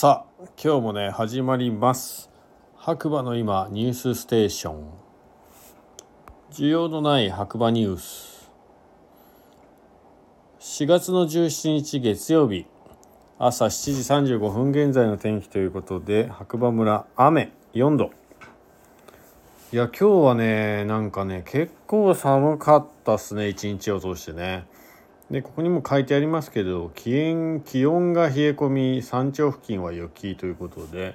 さあ今日もね始まります。白馬の今ニュースステーション。需要のない白馬ニュース。4月の17日月曜日。朝7時35分現在の天気ということで白馬村雨4度。いや今日はねなんかね結構寒かったっすね一日を通してね。でここにも書いてありますけど気温気温が冷え込み山頂付近は雪ということで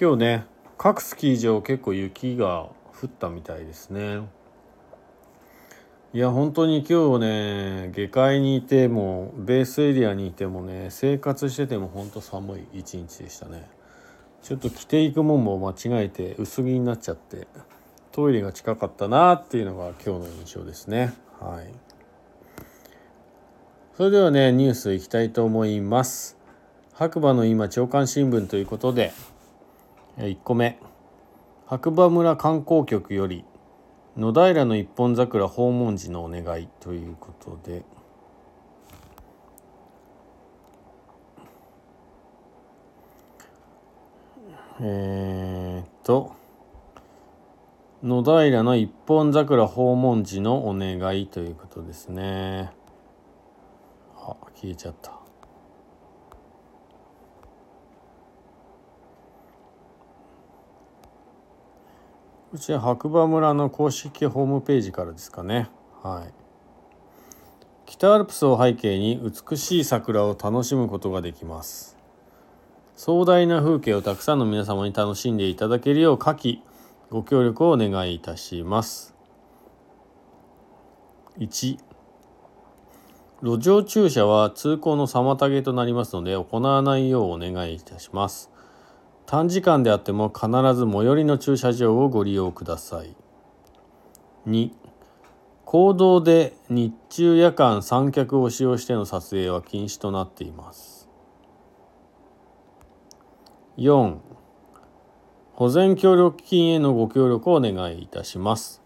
今日ね各スキー場結構雪が降ったみたいですね。いや本当に今日ね下界にいてもベースエリアにいてもね生活してても本当寒い一日でしたね。ちょっと着ていくもんも間違えて薄着になっちゃってトイレが近かったなっていうのが今日の印象ですね。はい。それではねニュースいきたいと思います。白馬の今朝刊新聞ということで1個目。白馬村観光局より野平の一本桜訪問時のお願いということで。えー、っと野平の一本桜訪問時のお願いということですね。あ消えちゃった。こちら白馬村の公式ホームページからですかね。はい。北アルプスを背景に美しい桜を楽しむことができます。壮大な風景をたくさんの皆様に楽しんでいただけるよう下記ご協力をお願いいたします。1路上駐車は通行の妨げとなりますので行わないようお願いいたします。短時間であっても必ず最寄りの駐車場をご利用ください。2公道で日中夜間三脚を使用しての撮影は禁止となっています。4保全協力金へのご協力をお願いいたします。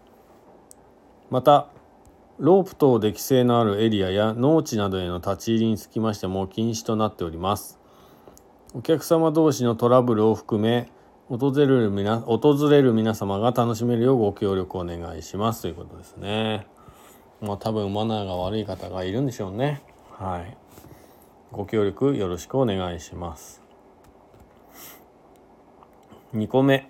またロープ等で規制のあるエリアや農地などへの立ち入りにつきましても禁止となっております。お客様同士のトラブルを含め訪れる皆訪れる皆様が楽しめるようご協力お願いしますということですね。まあ多分マナーが悪い方がいるんでしょうね。はい。ご協力よろしくお願いします。2個目。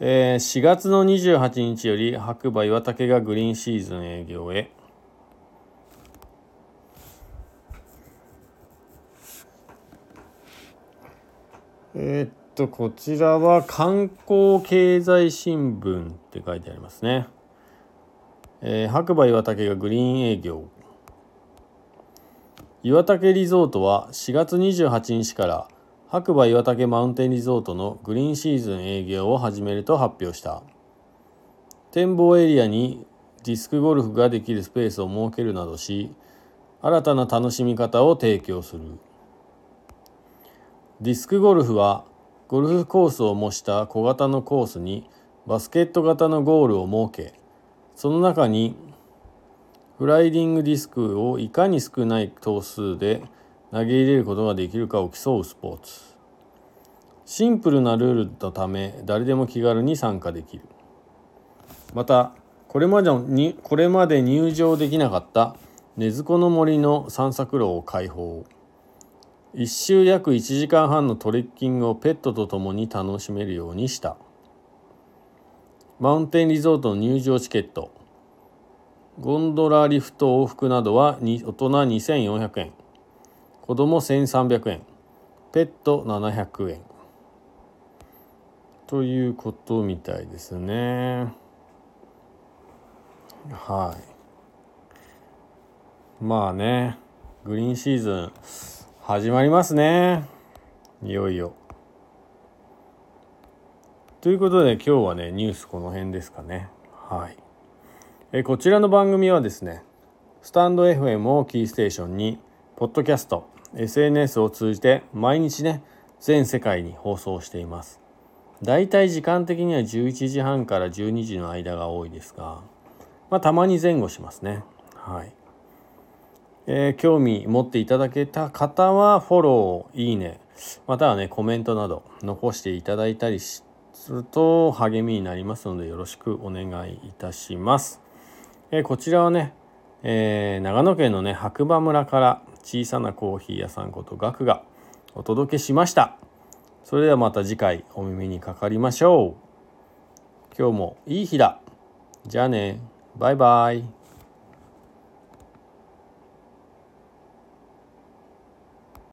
えー、4月の28日より白馬岩竹がグリーンシーズン営業へ。えー、っとこちらは観光経済新聞って書いてありますね、えー、白馬岩竹がグリーン営業。岩竹リゾートは4月28日から白馬岩岳マウンテンリゾートのグリーンシーズン営業を始めると発表した。展望エリアにディスクゴルフができるスペースを設けるなどし新たな楽しみ方を提供する。ディスクゴルフはゴルフコースを模した小型のコースにバスケット型のゴールを設けその中にフライディングディスクをいかに少ない頭数で投げ入れることができるかを競うスポーツ。シンプルなルールのため誰でも気軽に参加できる。またこれまでにこれまで入場できなかった根津子の森の散策路を開放。一周約1時間半のトレッキングをペットと共に楽しめるようにした。マウンテンリゾートの入場チケット。ゴンドラリフト往復などは大人2400円。子供1300円。ペット700円。ということみたいですね。はい。まあねグリーンシーズン始まりますね。いよいよ。ということで今日はねニュースこの辺ですかね。はい。えこちらの番組はですねスタンド FM をキーステーションにポッドキャスト SNS を通じて毎日ね全世界に放送しています。だいたい時間的には11時半から12時の間が多いですがまあたまに前後しますね。はい、えー、興味持っていただけた方はフォローいいねまたはねコメントなど残していただいたりすると励みになりますのでよろしくお願いいたします。えこちらはね、えー、長野県のね白馬村から小さなコーヒー屋さんことガクがお届けしました。それではまた次回お耳にかかりましょう。今日もいい日だ。じゃあね。バイバイ。